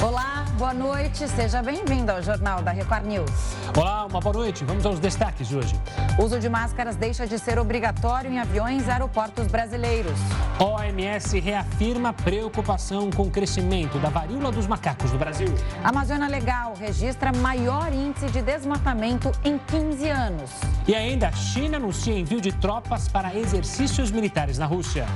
Olá, boa noite, seja bem-vindo ao Jornal da Record News. Olá, uma boa noite. Vamos aos destaques de hoje. O uso de máscaras deixa de ser obrigatório em aviões e aeroportos brasileiros. OMS reafirma preocupação com o crescimento da varíola dos macacos no Brasil. A Amazônia Legal registra maior índice de desmatamento em 15 anos. E ainda, a China anuncia envio de tropas para exercícios militares na Rússia.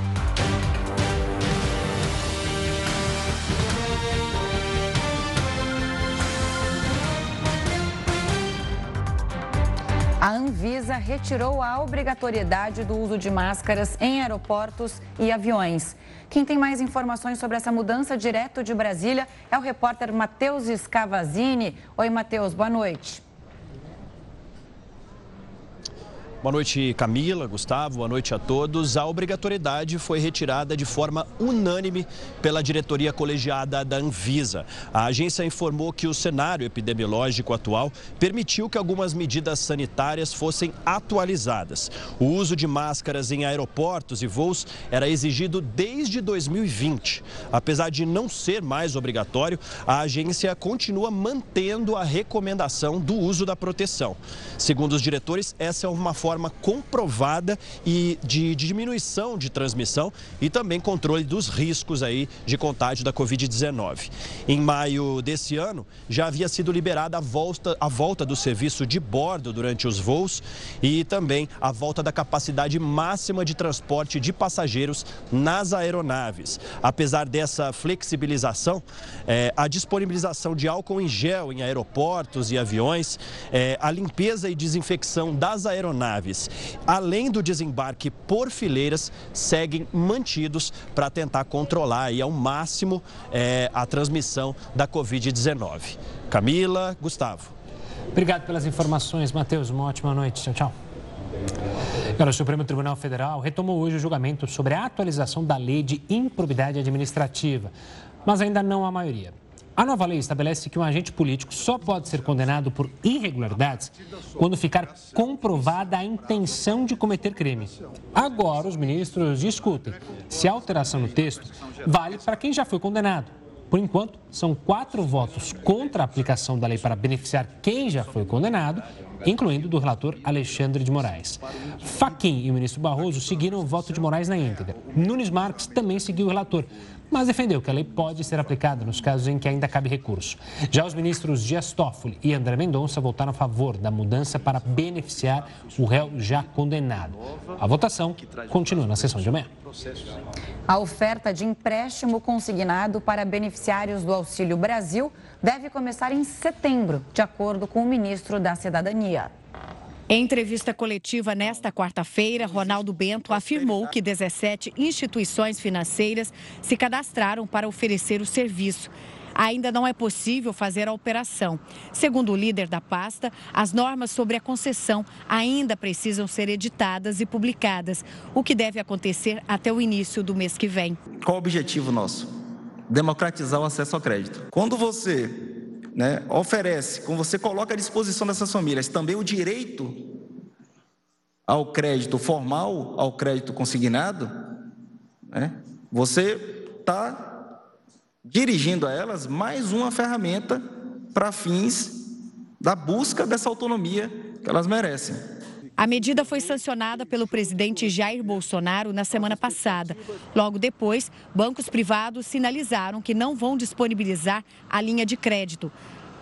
A Anvisa retirou a obrigatoriedade do uso de máscaras em aeroportos e aviões. Quem tem mais informações sobre essa mudança direto de Brasília é o repórter Matheus Scavazini. Oi, Matheus, boa noite. Boa noite, Camila, Gustavo, boa noite a todos. A obrigatoriedade foi retirada de forma unânime pela diretoria colegiada da Anvisa. A agência informou que o cenário epidemiológico atual permitiu que algumas medidas sanitárias fossem atualizadas. O uso de máscaras em aeroportos e voos era exigido desde 2020. Apesar de não ser mais obrigatório, a agência continua mantendo a recomendação do uso da proteção. Segundo os diretores, essa é uma forma forma comprovada e de, diminuição de transmissão e também controle dos riscos aí de contágio da Covid-19. Em maio desse ano, já havia sido liberada a volta, a volta do serviço de bordo durante os voos e também a volta da capacidade máxima de transporte de passageiros nas aeronaves. Apesar dessa flexibilização, é, a disponibilização de álcool em gel em aeroportos e aviões, é, a limpeza e desinfecção das aeronaves aeronaves, além do desembarque por fileiras, seguem mantidos para tentar controlar aí ao máximo é, a transmissão da Covid-19. Camila, Gustavo. Obrigado pelas informações, Matheus. Uma ótima noite. Tchau, tchau. o Supremo Tribunal Federal retomou hoje o julgamento sobre a atualização da lei de improbidade administrativa, mas ainda não a maioria. A nova lei estabelece que um agente político só pode ser condenado por irregularidades quando ficar comprovada a intenção de cometer crime. Agora, os ministros discutem se a alteração no texto vale para quem já foi condenado. Por enquanto, são quatro votos contra a aplicação da lei para beneficiar quem já foi condenado, incluindo do relator Alexandre de Moraes. Faquim e o ministro Barroso seguiram o voto de Moraes na íntegra. Nunes Marques também seguiu o relator, mas defendeu que a lei pode ser aplicada nos casos em que ainda cabe recurso. Já os ministros Dias Toffoli e André Mendonça votaram a favor da mudança para beneficiar o réu já condenado. A votação continua na sessão de amanhã. A oferta de empréstimo consignado para beneficiários do Auxílio Brasil deve começar em setembro, de acordo com o ministro da Cidadania. Em entrevista coletiva nesta quarta-feira, Ronaldo Bento afirmou que 17 instituições financeiras se cadastraram para oferecer o serviço. Ainda não é possível fazer a operação. Segundo o líder da pasta, as normas sobre a concessão ainda precisam ser editadas e publicadas, o que deve acontecer até o início do mês que vem. Qual o objetivo nosso? Democratizar o acesso ao crédito. Quando você né, oferece, quando você coloca à disposição dessas famílias também o direito ao crédito formal, ao crédito consignado, né, você está dirigindo a elas mais uma ferramenta para fins da busca dessa autonomia que elas merecem. A medida foi sancionada pelo presidente Jair Bolsonaro na semana passada. Logo depois, bancos privados sinalizaram que não vão disponibilizar a linha de crédito.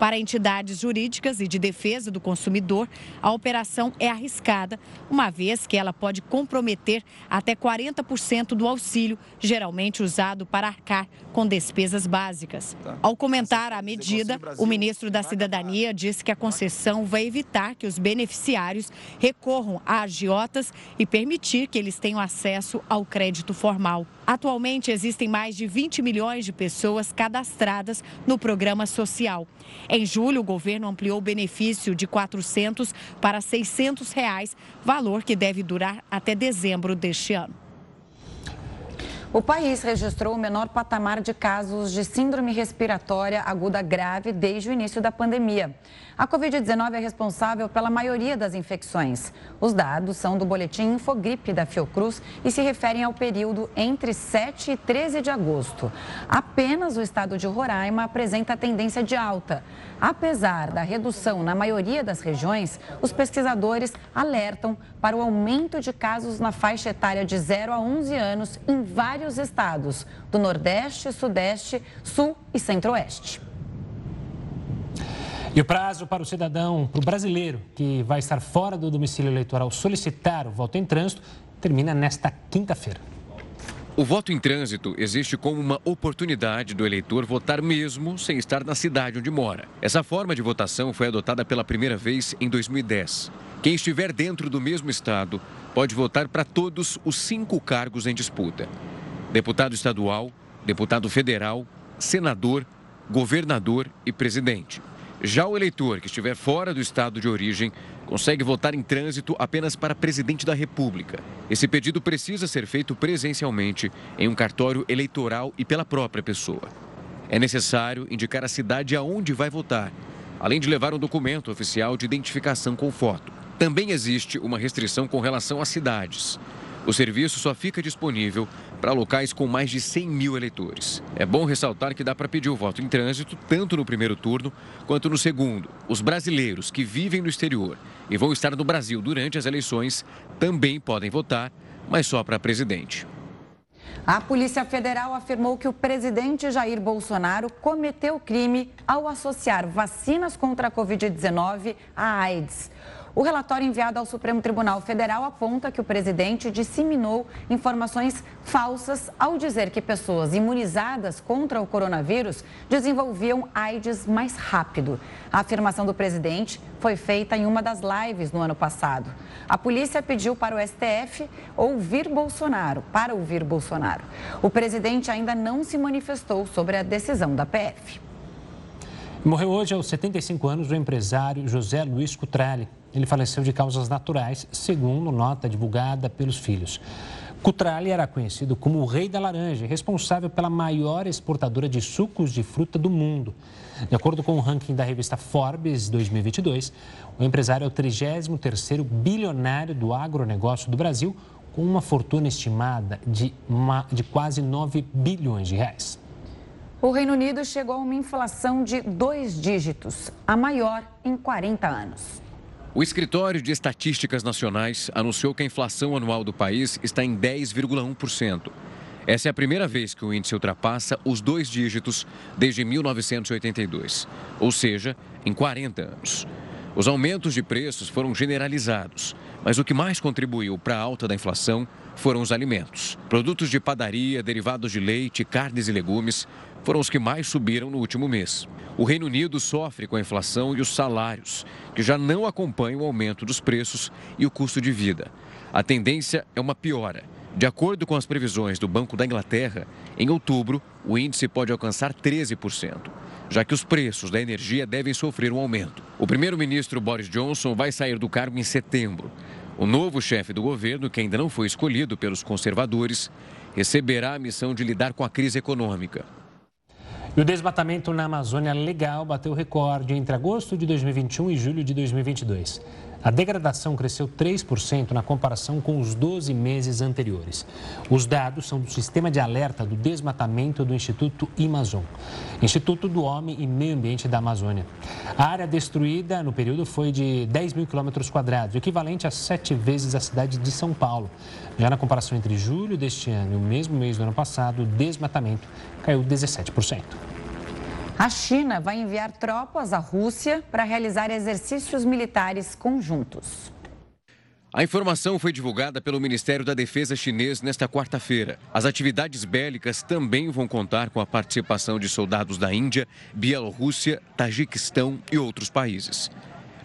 Para entidades jurídicas e de defesa do consumidor, a operação é arriscada, uma vez que ela pode comprometer até 40% do auxílio, geralmente usado para arcar com despesas básicas. Tá. Ao comentar a medida, o ministro da Cidadania disse que a concessão vai evitar que os beneficiários recorram a agiotas e permitir que eles tenham acesso ao crédito formal. Atualmente existem mais de 20 milhões de pessoas cadastradas no programa social. Em julho, o governo ampliou o benefício de 400 para 600 reais, valor que deve durar até dezembro deste ano. O país registrou o menor patamar de casos de síndrome respiratória aguda grave desde o início da pandemia. A Covid-19 é responsável pela maioria das infecções. Os dados são do boletim Infogripe da Fiocruz e se referem ao período entre 7 e 13 de agosto. Apenas o estado de Roraima apresenta tendência de alta. Apesar da redução na maioria das regiões, os pesquisadores alertam para o aumento de casos na faixa etária de 0 a 11 anos em vários estados do Nordeste, Sudeste, Sul e Centro-Oeste. E o prazo para o cidadão, para o brasileiro que vai estar fora do domicílio eleitoral solicitar o voto em trânsito, termina nesta quinta-feira. O voto em trânsito existe como uma oportunidade do eleitor votar mesmo sem estar na cidade onde mora. Essa forma de votação foi adotada pela primeira vez em 2010. Quem estiver dentro do mesmo estado pode votar para todos os cinco cargos em disputa: deputado estadual, deputado federal, senador, governador e presidente. Já o eleitor que estiver fora do estado de origem consegue votar em trânsito apenas para presidente da República. Esse pedido precisa ser feito presencialmente em um cartório eleitoral e pela própria pessoa. É necessário indicar a cidade aonde vai votar, além de levar um documento oficial de identificação com foto. Também existe uma restrição com relação às cidades. O serviço só fica disponível para locais com mais de 100 mil eleitores. É bom ressaltar que dá para pedir o voto em trânsito tanto no primeiro turno quanto no segundo. Os brasileiros que vivem no exterior e vão estar no Brasil durante as eleições também podem votar, mas só para presidente. A Polícia Federal afirmou que o presidente Jair Bolsonaro cometeu crime ao associar vacinas contra a Covid-19 à AIDS. O relatório enviado ao Supremo Tribunal Federal aponta que o presidente disseminou informações falsas ao dizer que pessoas imunizadas contra o coronavírus desenvolviam AIDS mais rápido. A afirmação do presidente foi feita em uma das lives no ano passado. A polícia pediu para o STF ouvir Bolsonaro, para ouvir Bolsonaro. O presidente ainda não se manifestou sobre a decisão da PF. Morreu hoje aos 75 anos o empresário José Luiz Cutrale. Ele faleceu de causas naturais, segundo nota divulgada pelos filhos. Cutrale era conhecido como o rei da laranja, responsável pela maior exportadora de sucos de fruta do mundo. De acordo com o ranking da revista Forbes 2022, o empresário é o 33º bilionário do agronegócio do Brasil, com uma fortuna estimada de, uma, de quase 9 bilhões de reais. O Reino Unido chegou a uma inflação de dois dígitos, a maior em 40 anos. O Escritório de Estatísticas Nacionais anunciou que a inflação anual do país está em 10,1%. Essa é a primeira vez que o índice ultrapassa os dois dígitos desde 1982, ou seja, em 40 anos. Os aumentos de preços foram generalizados, mas o que mais contribuiu para a alta da inflação foram os alimentos. Produtos de padaria, derivados de leite, carnes e legumes foram os que mais subiram no último mês. O Reino Unido sofre com a inflação e os salários, que já não acompanham o aumento dos preços e o custo de vida. A tendência é uma piora. De acordo com as previsões do Banco da Inglaterra, em outubro, o índice pode alcançar 13%, já que os preços da energia devem sofrer um aumento. O primeiro-ministro Boris Johnson vai sair do cargo em setembro. O novo chefe do governo, que ainda não foi escolhido pelos conservadores, receberá a missão de lidar com a crise econômica. E o desmatamento na Amazônia Legal bateu recorde entre agosto de 2021 e julho de 2022. A degradação cresceu 3% na comparação com os 12 meses anteriores. Os dados são do Sistema de Alerta do Desmatamento do Instituto Amazon, Instituto do Homem e Meio Ambiente da Amazônia. A área destruída no período foi de 10 mil quilômetros quadrados, equivalente a sete vezes a cidade de São Paulo. Já na comparação entre julho deste ano e o mesmo mês do ano passado, o desmatamento caiu 17%. A China vai enviar tropas à Rússia para realizar exercícios militares conjuntos. A informação foi divulgada pelo Ministério da Defesa chinês nesta quarta-feira. As atividades bélicas também vão contar com a participação de soldados da Índia, Bielorrússia, Tajiquistão e outros países.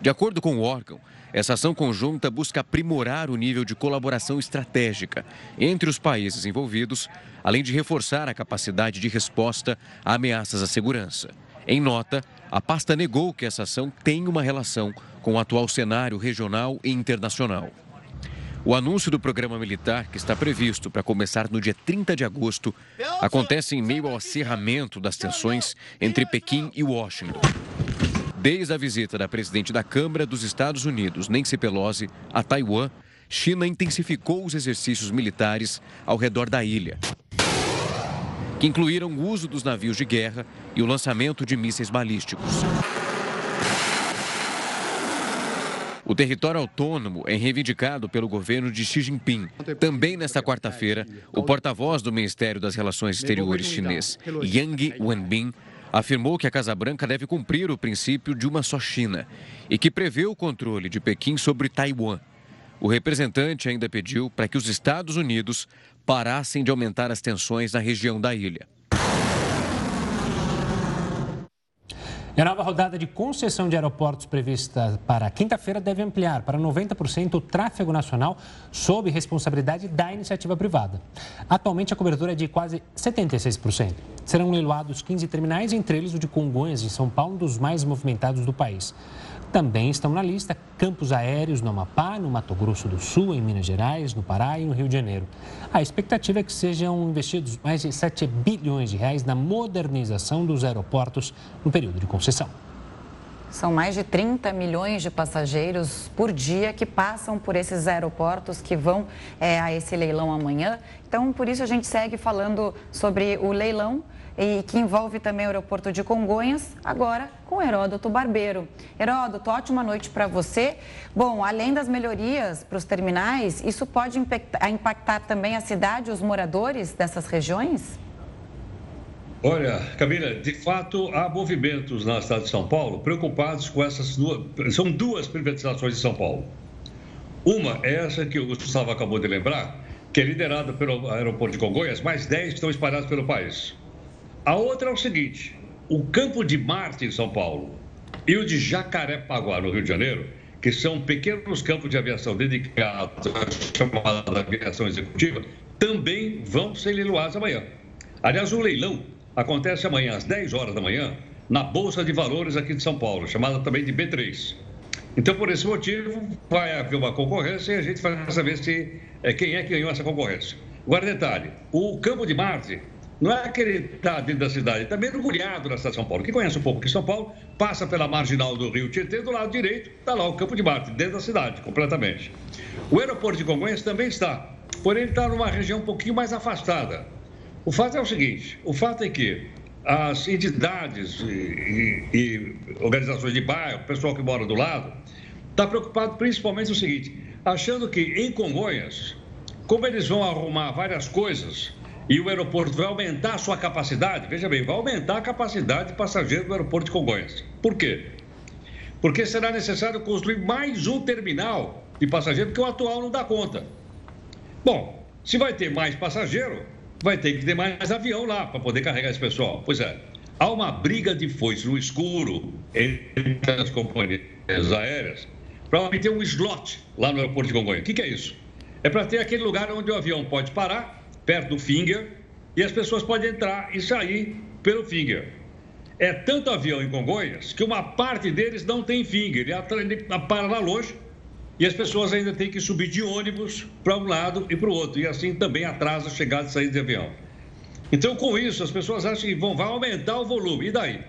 De acordo com o órgão, essa ação conjunta busca aprimorar o nível de colaboração estratégica entre os países envolvidos, além de reforçar a capacidade de resposta a ameaças à segurança. Em nota, a pasta negou que essa ação tem uma relação com o atual cenário regional e internacional. O anúncio do programa militar, que está previsto para começar no dia 30 de agosto, acontece em meio ao acirramento das tensões entre Pequim e Washington. Desde a visita da presidente da Câmara dos Estados Unidos, Nancy Pelosi, a Taiwan, China intensificou os exercícios militares ao redor da ilha, que incluíram o uso dos navios de guerra e o lançamento de mísseis balísticos. O território autônomo é reivindicado pelo governo de Xi Jinping. Também nesta quarta-feira, o porta-voz do Ministério das Relações Exteriores chinês, Yang Wenbin, afirmou que a Casa Branca deve cumprir o princípio de uma só China e que prevê o controle de Pequim sobre Taiwan. O representante ainda pediu para que os Estados Unidos parassem de aumentar as tensões na região da ilha. E a nova rodada de concessão de aeroportos prevista para quinta-feira deve ampliar para 90% o tráfego nacional sob responsabilidade da iniciativa privada. Atualmente, a cobertura é de quase 76%. Serão leiloados 15 terminais, entre eles o de Congonhas, em São Paulo, um dos mais movimentados do país. Também estão na lista campos aéreos no Amapá, no Mato Grosso do Sul, em Minas Gerais, no Pará e no Rio de Janeiro. A expectativa é que sejam investidos mais de 7 bilhões de reais na modernização dos aeroportos no período de concessão. São mais de 30 milhões de passageiros por dia que passam por esses aeroportos que vão é, a esse leilão amanhã. Então, por isso a gente segue falando sobre o leilão e que envolve também o aeroporto de Congonhas, agora com Heródoto Barbeiro. Heródoto, ótima noite para você. Bom, além das melhorias para os terminais, isso pode impactar também a cidade e os moradores dessas regiões? Olha, Camila, de fato há movimentos na cidade de São Paulo preocupados com essas duas. São duas privatizações de São Paulo. Uma é essa que o Gustavo acabou de lembrar, que é liderada pelo aeroporto de Congonhas, mais 10 estão espalhados pelo país. A outra é o seguinte: o Campo de Marte, em São Paulo, e o de Jacarepaguá, no Rio de Janeiro, que são pequenos campos de aviação dedicados à chamada aviação executiva, também vão ser leiloados amanhã. Aliás, o leilão acontece amanhã às 10 horas da manhã na Bolsa de Valores aqui de São Paulo, chamada também de B3. Então, por esse motivo, vai haver uma concorrência e a gente vai saber se, é, quem é que ganhou essa concorrência. Agora, detalhe: o Campo de Marte não é aquele que está dentro da cidade, está mergulhado na cidade de São Paulo. Quem conhece um pouco aqui São Paulo, passa pela marginal do Rio Tietê, do lado direito, está lá o Campo de Marte, dentro da cidade, completamente. O aeroporto de Congonhas também está, porém ele está numa região um pouquinho mais afastada. O fato é o seguinte, o fato é que as entidades e, e, e organizações de bairro, o pessoal que mora do lado, está preocupado principalmente o seguinte, achando que em Congonhas, como eles vão arrumar várias coisas e o aeroporto vai aumentar a sua capacidade, veja bem, vai aumentar a capacidade de passageiros do aeroporto de Congonhas. Por quê? Porque será necessário construir mais um terminal de passageiros, porque o atual não dá conta. Bom, se vai ter mais passageiro, vai ter que ter mais avião lá para poder carregar esse pessoal. Pois é, há uma briga de foice no escuro entre as companhias aéreas para obter um slot lá no aeroporto de Congonhas. O que, que é isso? É para ter aquele lugar onde o avião pode parar perto do Finger, e as pessoas podem entrar e sair pelo Finger. É tanto avião em Congonhas que uma parte deles não tem Finger, ele para lá longe e as pessoas ainda têm que subir de ônibus para um lado e para o outro, e assim também atrasa a chegada e saída de avião. Então, com isso, as pessoas acham que vão, vai aumentar o volume. E daí?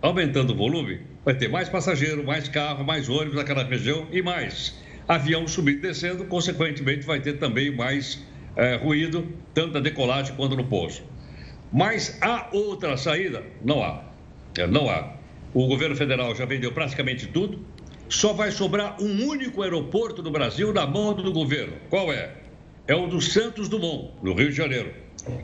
Aumentando o volume, vai ter mais passageiro, mais carro, mais ônibus naquela região e mais avião subindo e descendo, consequentemente, vai ter também mais é, ruído, tanto na decolagem quanto no pouso. Mas há outra saída? Não há. É, não há. O governo federal já vendeu praticamente tudo. Só vai sobrar um único aeroporto no Brasil na mão do governo. Qual é? É o do Santos Dumont, no Rio de Janeiro,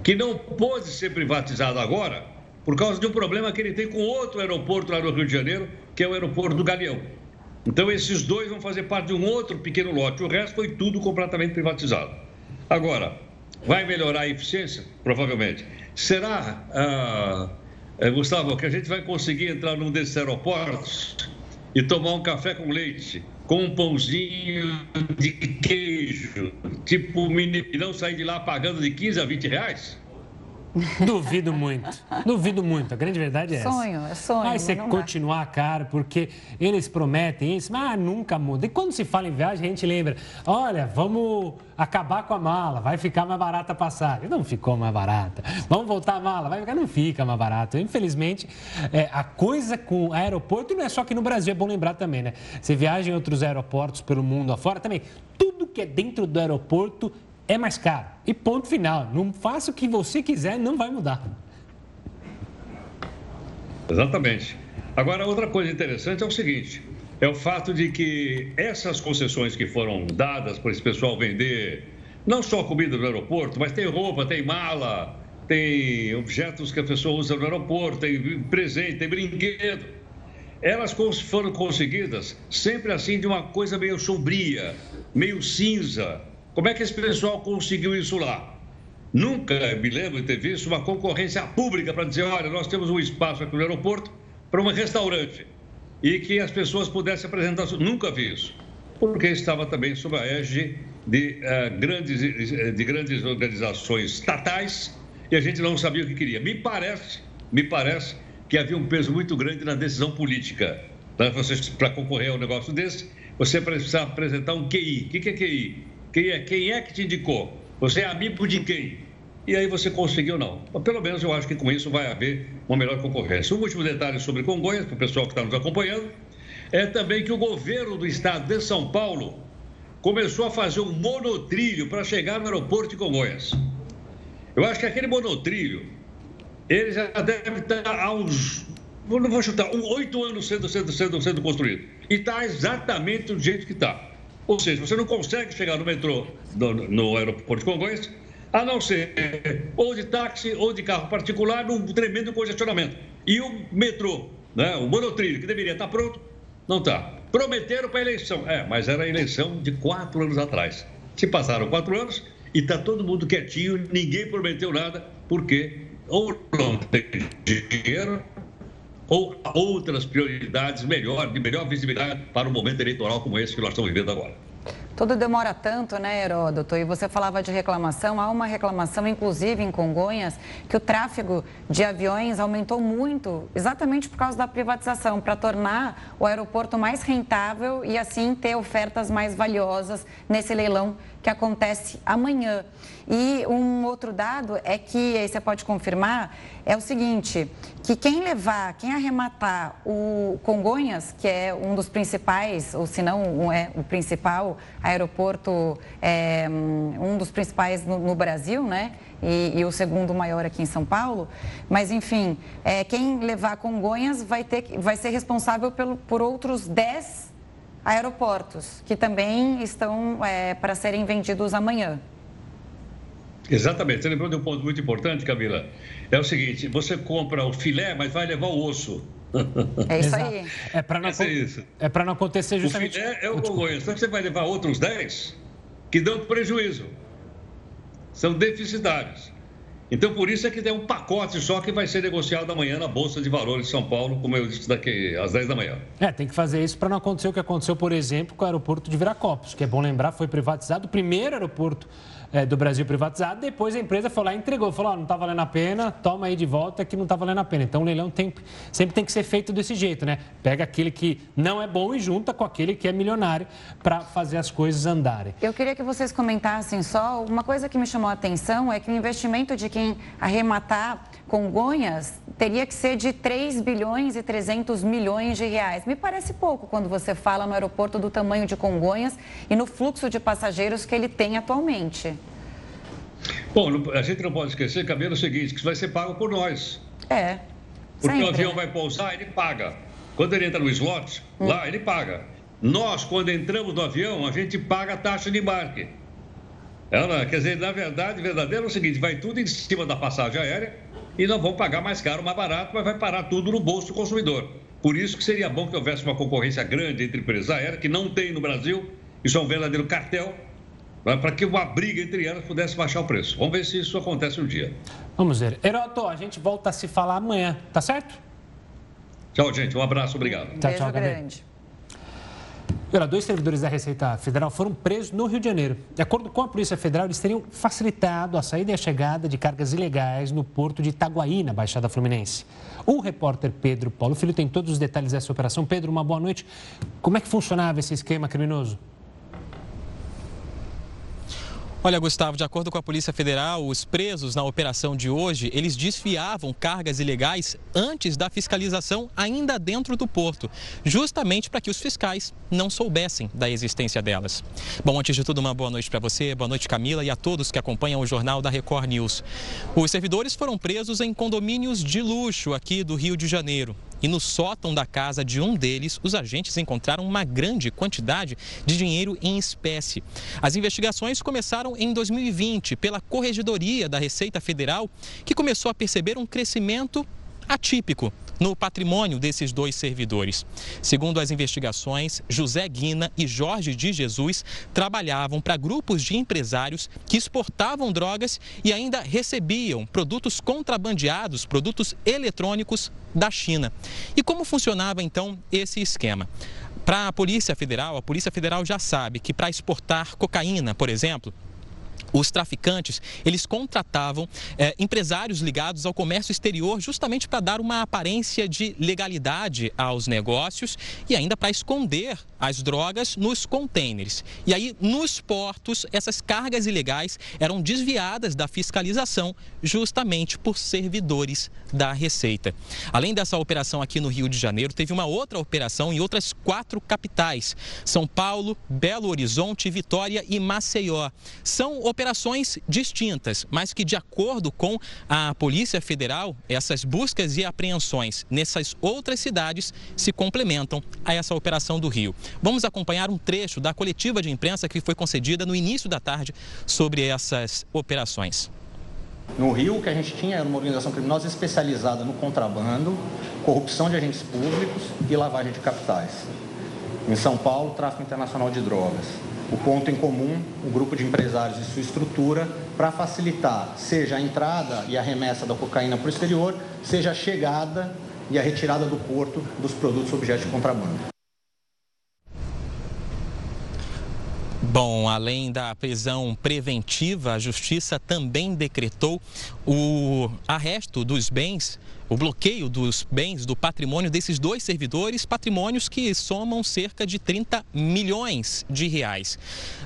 que não pode ser privatizado agora por causa de um problema que ele tem com outro aeroporto lá no Rio de Janeiro, que é o aeroporto do Galeão. Então, esses dois vão fazer parte de um outro pequeno lote. O resto foi tudo completamente privatizado. Agora, vai melhorar a eficiência? Provavelmente. Será, ah, eh, Gustavo, que a gente vai conseguir entrar num desses aeroportos e tomar um café com leite, com um pãozinho de queijo, tipo mini, e não sair de lá pagando de 15 a 20 reais? Duvido muito. Duvido muito. A grande verdade é essa. Sonho, é sonho. Vai ser continuar caro, porque eles prometem isso, mas nunca muda. E quando se fala em viagem, a gente lembra: olha, vamos acabar com a mala, vai ficar mais barata a passagem. Não ficou mais barata. Vamos voltar a mala, vai ficar, não fica mais barato. Infelizmente, é, a coisa com aeroporto não é só aqui no Brasil, é bom lembrar também, né? Você viaja em outros aeroportos pelo mundo afora também. Tudo que é dentro do aeroporto é mais caro. E ponto final. Não faça o que você quiser, não vai mudar. Exatamente. Agora, outra coisa interessante é o seguinte: é o fato de que essas concessões que foram dadas para esse pessoal vender não só comida no aeroporto, mas tem roupa, tem mala, tem objetos que a pessoa usa no aeroporto, tem presente, tem brinquedo. Elas foram conseguidas sempre assim de uma coisa meio sombria, meio cinza, como é que esse pessoal conseguiu isso lá? Nunca me lembro de ter visto uma concorrência pública para dizer: olha, nós temos um espaço aqui no aeroporto para um restaurante e que as pessoas pudessem apresentar. Nunca vi isso, porque estava também sob a égide de, uh, grandes, de grandes organizações estatais e a gente não sabia o que queria. Me parece, me parece que havia um peso muito grande na decisão política. Para concorrer a um negócio desse, você precisa apresentar um QI. O que é QI? Quem é, quem é que te indicou? Você é amigo de quem? E aí você conseguiu não. Pelo menos eu acho que com isso vai haver uma melhor concorrência. Um último detalhe sobre Congonhas, para o pessoal que está nos acompanhando, é também que o governo do estado de São Paulo começou a fazer um monotrilho para chegar no aeroporto de Congonhas. Eu acho que aquele monotrilho, ele já deve estar há uns, não vou chutar, oito anos sendo, sendo, sendo, sendo construído. E está exatamente do jeito que está. Ou seja, você não consegue chegar no metrô, no, no aeroporto de Congonhas, a não ser ou de táxi ou de carro particular, num tremendo congestionamento. E o metrô, né, o monotrilho, que deveria estar pronto, não está. Prometeram para a eleição. É, mas era a eleição de quatro anos atrás. Se passaram quatro anos e está todo mundo quietinho, ninguém prometeu nada, porque ou não tem dinheiro ou outras prioridades melhor, de melhor visibilidade para um momento eleitoral como esse que nós estamos vivendo agora. Tudo demora tanto, né, Heródoto? E você falava de reclamação. Há uma reclamação, inclusive em Congonhas, que o tráfego de aviões aumentou muito, exatamente por causa da privatização, para tornar o aeroporto mais rentável e assim ter ofertas mais valiosas nesse leilão que acontece amanhã. E um outro dado é que, aí você pode confirmar, é o seguinte, que quem levar, quem arrematar o Congonhas, que é um dos principais, ou se não é o principal aeroporto, é, um dos principais no, no Brasil, né? E, e, o segundo maior aqui em São Paulo. Mas, enfim, é, quem levar Congonhas vai, ter, vai ser responsável pelo, por outros 10 aeroportos, que também estão é, para serem vendidos amanhã. Exatamente. Você lembrou de um ponto muito importante, Camila? É o seguinte: você compra o filé, mas vai levar o osso. É isso aí. É para não, é é não acontecer justamente. O filé é o Congonhas. Então você vai levar outros 10 que dão prejuízo. São deficitários. Então, por isso é que tem um pacote só que vai ser negociado amanhã na Bolsa de Valores de São Paulo, como eu disse, daqui às 10 da manhã. É, tem que fazer isso para não acontecer o que aconteceu, por exemplo, com o aeroporto de Viracopos, que é bom lembrar, foi privatizado, o primeiro aeroporto é, do Brasil privatizado. Depois a empresa foi lá e entregou, falou: não está valendo a pena, toma aí de volta que não está valendo a pena. Então o leilão tem, sempre tem que ser feito desse jeito, né? Pega aquele que não é bom e junta com aquele que é milionário para fazer as coisas andarem. Eu queria que vocês comentassem só. Uma coisa que me chamou a atenção é que o investimento de quem arrematar Congonhas teria que ser de 3 bilhões e 300 milhões de reais. Me parece pouco quando você fala no aeroporto do tamanho de Congonhas e no fluxo de passageiros que ele tem atualmente. Bom, a gente não pode esquecer, Camila, é o seguinte, que isso vai ser pago por nós. É. Porque sempre. o avião vai pousar, ele paga. Quando ele entra no slot, hum. lá ele paga. Nós, quando entramos no avião, a gente paga a taxa de embarque. Ela, quer dizer, na verdade, verdadeiro é o seguinte, vai tudo em cima da passagem aérea e nós vamos pagar mais caro, mais barato, mas vai parar tudo no bolso do consumidor. Por isso que seria bom que houvesse uma concorrência grande entre empresas aéreas, que não tem no Brasil, isso é um verdadeiro cartel, né, para que uma briga entre elas pudesse baixar o preço. Vamos ver se isso acontece um dia. Vamos ver. Heroto, a gente volta a se falar amanhã, tá certo? Tchau, gente. Um abraço, obrigado. Um tchau, tchau, grande. Olha, dois servidores da Receita Federal foram presos no Rio de Janeiro. De acordo com a Polícia Federal, eles teriam facilitado a saída e a chegada de cargas ilegais no porto de Itaguaí, na Baixada Fluminense. O repórter Pedro Paulo Filho tem todos os detalhes dessa operação. Pedro, uma boa noite. Como é que funcionava esse esquema criminoso? Olha, Gustavo, de acordo com a Polícia Federal, os presos na operação de hoje, eles desfiavam cargas ilegais antes da fiscalização ainda dentro do porto, justamente para que os fiscais não soubessem da existência delas. Bom, antes de tudo, uma boa noite para você, boa noite Camila e a todos que acompanham o jornal da Record News. Os servidores foram presos em condomínios de luxo aqui do Rio de Janeiro. E no sótão da casa de um deles, os agentes encontraram uma grande quantidade de dinheiro em espécie. As investigações começaram em 2020 pela Corregedoria da Receita Federal, que começou a perceber um crescimento atípico no patrimônio desses dois servidores. Segundo as investigações, José Guina e Jorge de Jesus trabalhavam para grupos de empresários que exportavam drogas e ainda recebiam produtos contrabandeados, produtos eletrônicos da China. E como funcionava então esse esquema? Para a Polícia Federal, a Polícia Federal já sabe que para exportar cocaína, por exemplo, os traficantes, eles contratavam é, empresários ligados ao comércio exterior justamente para dar uma aparência de legalidade aos negócios e ainda para esconder as drogas nos contêineres. E aí, nos portos, essas cargas ilegais eram desviadas da fiscalização justamente por servidores da Receita. Além dessa operação aqui no Rio de Janeiro, teve uma outra operação em outras quatro capitais: São Paulo, Belo Horizonte, Vitória e Maceió. São operações operações distintas, mas que, de acordo com a Polícia Federal, essas buscas e apreensões nessas outras cidades se complementam a essa operação do Rio. Vamos acompanhar um trecho da coletiva de imprensa que foi concedida no início da tarde sobre essas operações. No Rio, o que a gente tinha era uma organização criminosa especializada no contrabando, corrupção de agentes públicos e lavagem de capitais. Em São Paulo, tráfico internacional de drogas o ponto em comum, o grupo de empresários e sua estrutura, para facilitar, seja a entrada e a remessa da cocaína para o exterior, seja a chegada e a retirada do porto dos produtos objetos de contrabando. Bom, além da prisão preventiva, a Justiça também decretou o arresto dos bens o bloqueio dos bens do patrimônio desses dois servidores, patrimônios que somam cerca de 30 milhões de reais.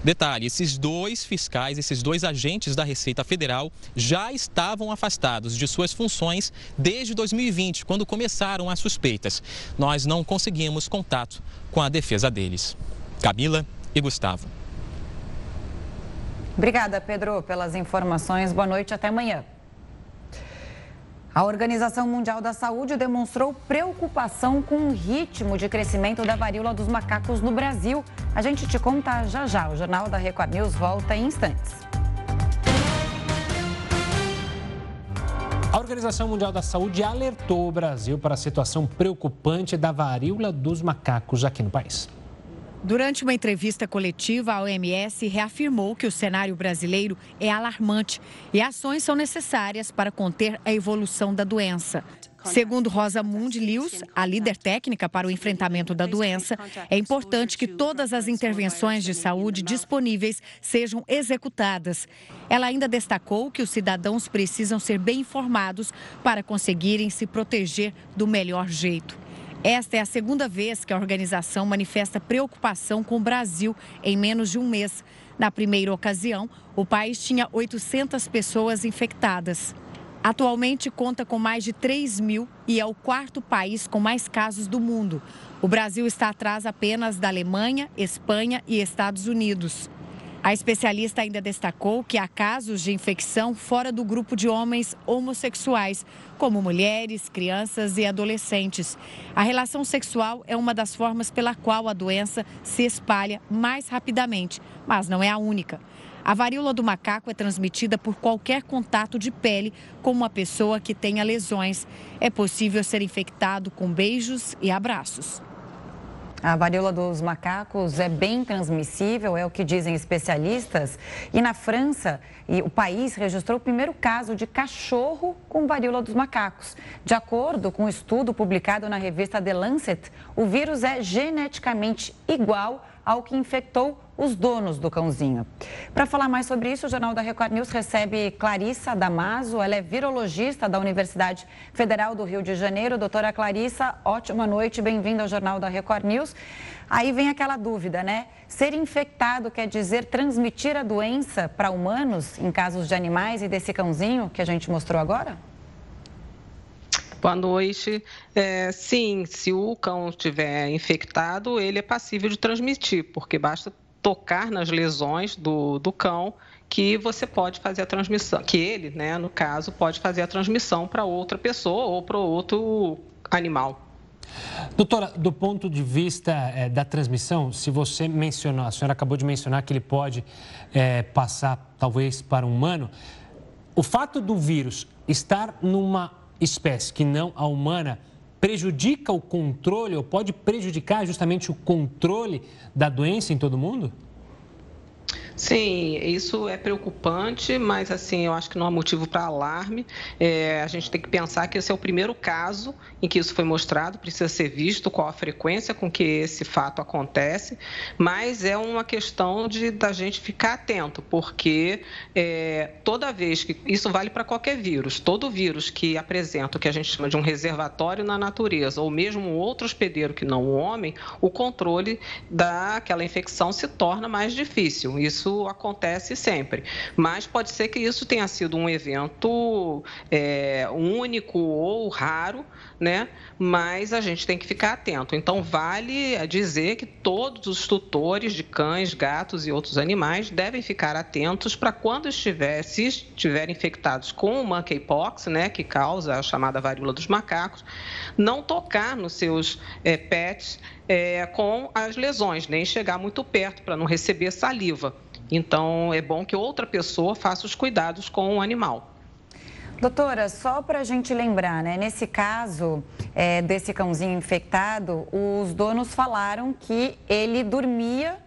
Detalhe: esses dois fiscais, esses dois agentes da Receita Federal já estavam afastados de suas funções desde 2020, quando começaram as suspeitas. Nós não conseguimos contato com a defesa deles. Camila e Gustavo. Obrigada, Pedro, pelas informações. Boa noite, até amanhã. A Organização Mundial da Saúde demonstrou preocupação com o ritmo de crescimento da varíola dos macacos no Brasil. A gente te conta já já. O Jornal da Record News volta em instantes. A Organização Mundial da Saúde alertou o Brasil para a situação preocupante da varíola dos macacos aqui no país. Durante uma entrevista coletiva, a OMS reafirmou que o cenário brasileiro é alarmante e ações são necessárias para conter a evolução da doença. Segundo Rosa Mundi Lewis, a líder técnica para o enfrentamento da doença, é importante que todas as intervenções de saúde disponíveis sejam executadas. Ela ainda destacou que os cidadãos precisam ser bem informados para conseguirem se proteger do melhor jeito. Esta é a segunda vez que a organização manifesta preocupação com o Brasil em menos de um mês. Na primeira ocasião, o país tinha 800 pessoas infectadas. Atualmente conta com mais de 3 mil e é o quarto país com mais casos do mundo. O Brasil está atrás apenas da Alemanha, Espanha e Estados Unidos. A especialista ainda destacou que há casos de infecção fora do grupo de homens homossexuais, como mulheres, crianças e adolescentes. A relação sexual é uma das formas pela qual a doença se espalha mais rapidamente, mas não é a única. A varíola do macaco é transmitida por qualquer contato de pele com uma pessoa que tenha lesões. É possível ser infectado com beijos e abraços. A varíola dos macacos é bem transmissível, é o que dizem especialistas. E na França, o país registrou o primeiro caso de cachorro com varíola dos macacos. De acordo com um estudo publicado na revista The Lancet, o vírus é geneticamente igual ao que infectou os donos do cãozinho. Para falar mais sobre isso, o Jornal da Record News recebe Clarissa Damaso, ela é virologista da Universidade Federal do Rio de Janeiro. Doutora Clarissa, ótima noite, bem-vinda ao Jornal da Record News. Aí vem aquela dúvida, né? Ser infectado quer dizer transmitir a doença para humanos, em casos de animais e desse cãozinho que a gente mostrou agora? Boa noite. É, sim, se o cão estiver infectado, ele é passível de transmitir, porque basta tocar nas lesões do, do cão que você pode fazer a transmissão, que ele, né, no caso, pode fazer a transmissão para outra pessoa ou para outro animal. Doutora, do ponto de vista é, da transmissão, se você mencionou, a senhora acabou de mencionar que ele pode é, passar talvez para um humano, o fato do vírus estar numa espécie que não a humana prejudica o controle ou pode prejudicar justamente o controle da doença em todo mundo? Sim, isso é preocupante, mas assim, eu acho que não há motivo para alarme. É, a gente tem que pensar que esse é o primeiro caso em que isso foi mostrado, precisa ser visto qual a frequência com que esse fato acontece, mas é uma questão de da gente ficar atento, porque é, toda vez que isso vale para qualquer vírus, todo vírus que apresenta o que a gente chama de um reservatório na natureza, ou mesmo outro hospedeiro que não o homem, o controle daquela infecção se torna mais difícil. Isso isso acontece sempre. Mas pode ser que isso tenha sido um evento é, único ou raro, né? Mas a gente tem que ficar atento. Então, vale dizer que todos os tutores de cães, gatos e outros animais devem ficar atentos para quando estiver, se estiverem infectados com o monkeypox, né, que causa a chamada varíola dos macacos, não tocar nos seus é, pets é, com as lesões, nem chegar muito perto para não receber saliva. Então, é bom que outra pessoa faça os cuidados com o animal. Doutora, só para a gente lembrar, né? Nesse caso é, desse cãozinho infectado, os donos falaram que ele dormia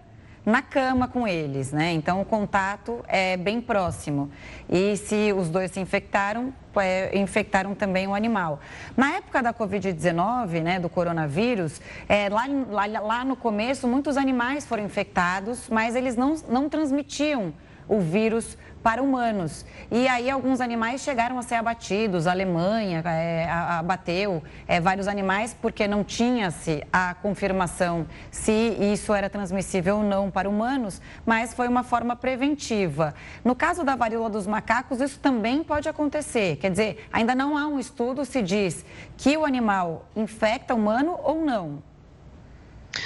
na cama com eles, né? Então o contato é bem próximo. E se os dois se infectaram, é, infectaram também o animal. Na época da Covid-19, né, do coronavírus, é, lá, lá, lá no começo, muitos animais foram infectados, mas eles não, não transmitiam o vírus para humanos. E aí alguns animais chegaram a ser abatidos, a Alemanha é, abateu é, vários animais porque não tinha-se a confirmação se isso era transmissível ou não para humanos, mas foi uma forma preventiva. No caso da varíola dos macacos, isso também pode acontecer. Quer dizer, ainda não há um estudo se diz que o animal infecta humano ou não.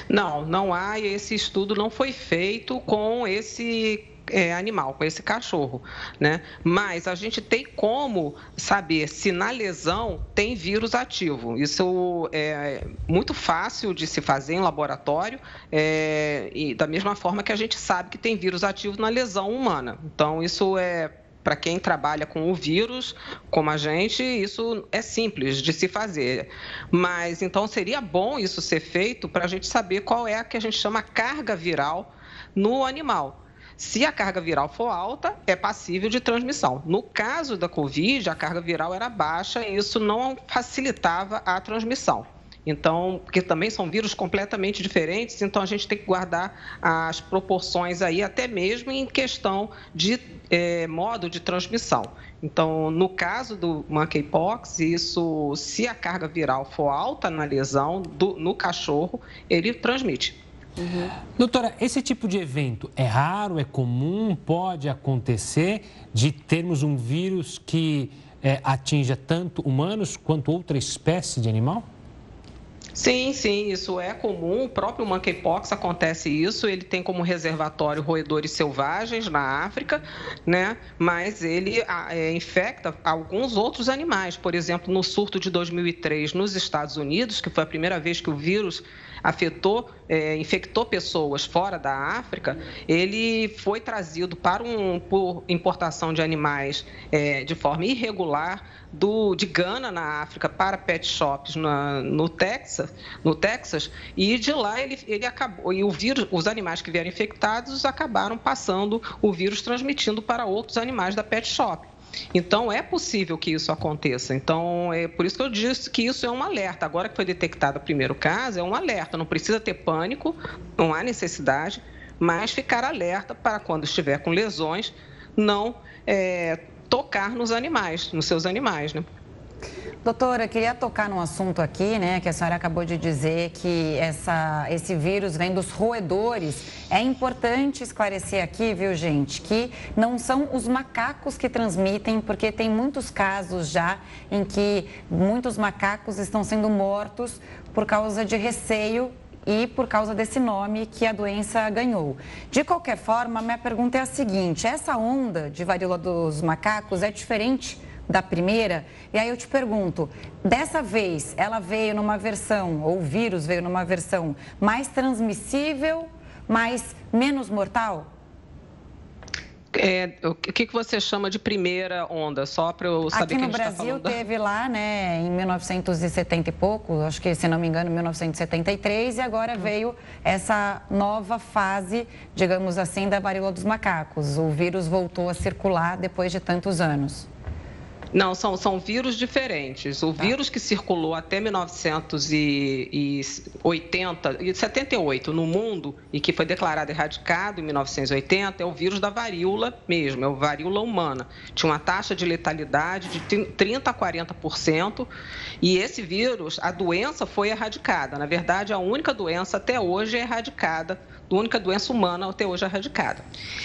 Não, não há. Esse estudo não foi feito com esse é, animal, com esse cachorro, né? Mas a gente tem como saber se na lesão tem vírus ativo. Isso é muito fácil de se fazer em laboratório, é, e da mesma forma que a gente sabe que tem vírus ativo na lesão humana. Então, isso é para quem trabalha com o vírus, como a gente, isso é simples de se fazer. Mas então seria bom isso ser feito para a gente saber qual é a que a gente chama carga viral no animal. Se a carga viral for alta, é passível de transmissão. No caso da Covid, a carga viral era baixa e isso não facilitava a transmissão. Então, porque também são vírus completamente diferentes, então a gente tem que guardar as proporções aí, até mesmo em questão de é, modo de transmissão. Então, no caso do monkeypox, isso, se a carga viral for alta na lesão do, no cachorro, ele transmite. Uhum. Doutora, esse tipo de evento é raro, é comum, pode acontecer de termos um vírus que é, atinja tanto humanos quanto outra espécie de animal? Sim, sim, isso é comum. O próprio monkeypox acontece isso. Ele tem como reservatório roedores selvagens na África, né? Mas ele é, infecta alguns outros animais. Por exemplo, no surto de 2003 nos Estados Unidos, que foi a primeira vez que o vírus afetou, é, infectou pessoas fora da África, ele foi trazido para um por importação de animais é, de forma irregular do, de Gana na África para pet shops na, no Texas no Texas, e de lá ele, ele acabou, e o vírus, os animais que vieram infectados acabaram passando o vírus transmitindo para outros animais da pet shop. Então, é possível que isso aconteça. Então, é por isso que eu disse que isso é um alerta. Agora que foi detectado o primeiro caso, é um alerta. Não precisa ter pânico, não há necessidade, mas ficar alerta para quando estiver com lesões, não é, tocar nos animais, nos seus animais, né? Doutora, queria tocar num assunto aqui, né, que a senhora acabou de dizer que essa, esse vírus vem dos roedores. É importante esclarecer aqui, viu, gente, que não são os macacos que transmitem, porque tem muitos casos já em que muitos macacos estão sendo mortos por causa de receio e por causa desse nome que a doença ganhou. De qualquer forma, minha pergunta é a seguinte: essa onda de varíola dos macacos é diferente da primeira. E aí eu te pergunto, dessa vez ela veio numa versão, ou o vírus veio numa versão mais transmissível, mais menos mortal? É, o que, que você chama de primeira onda? Só para eu saber Aqui no tá Brasil tá teve lá, né, em 1970 e pouco, acho que se não me engano, 1973, e agora veio essa nova fase, digamos assim, da varíola dos macacos. O vírus voltou a circular depois de tantos anos. Não, são, são vírus diferentes. O tá. vírus que circulou até 1980 e 78 no mundo e que foi declarado erradicado em 1980 é o vírus da varíola mesmo, é o varíola humana. Tinha uma taxa de letalidade de 30 a 40% e esse vírus, a doença foi erradicada. Na verdade, a única doença até hoje é erradicada única doença humana até hoje erradicada.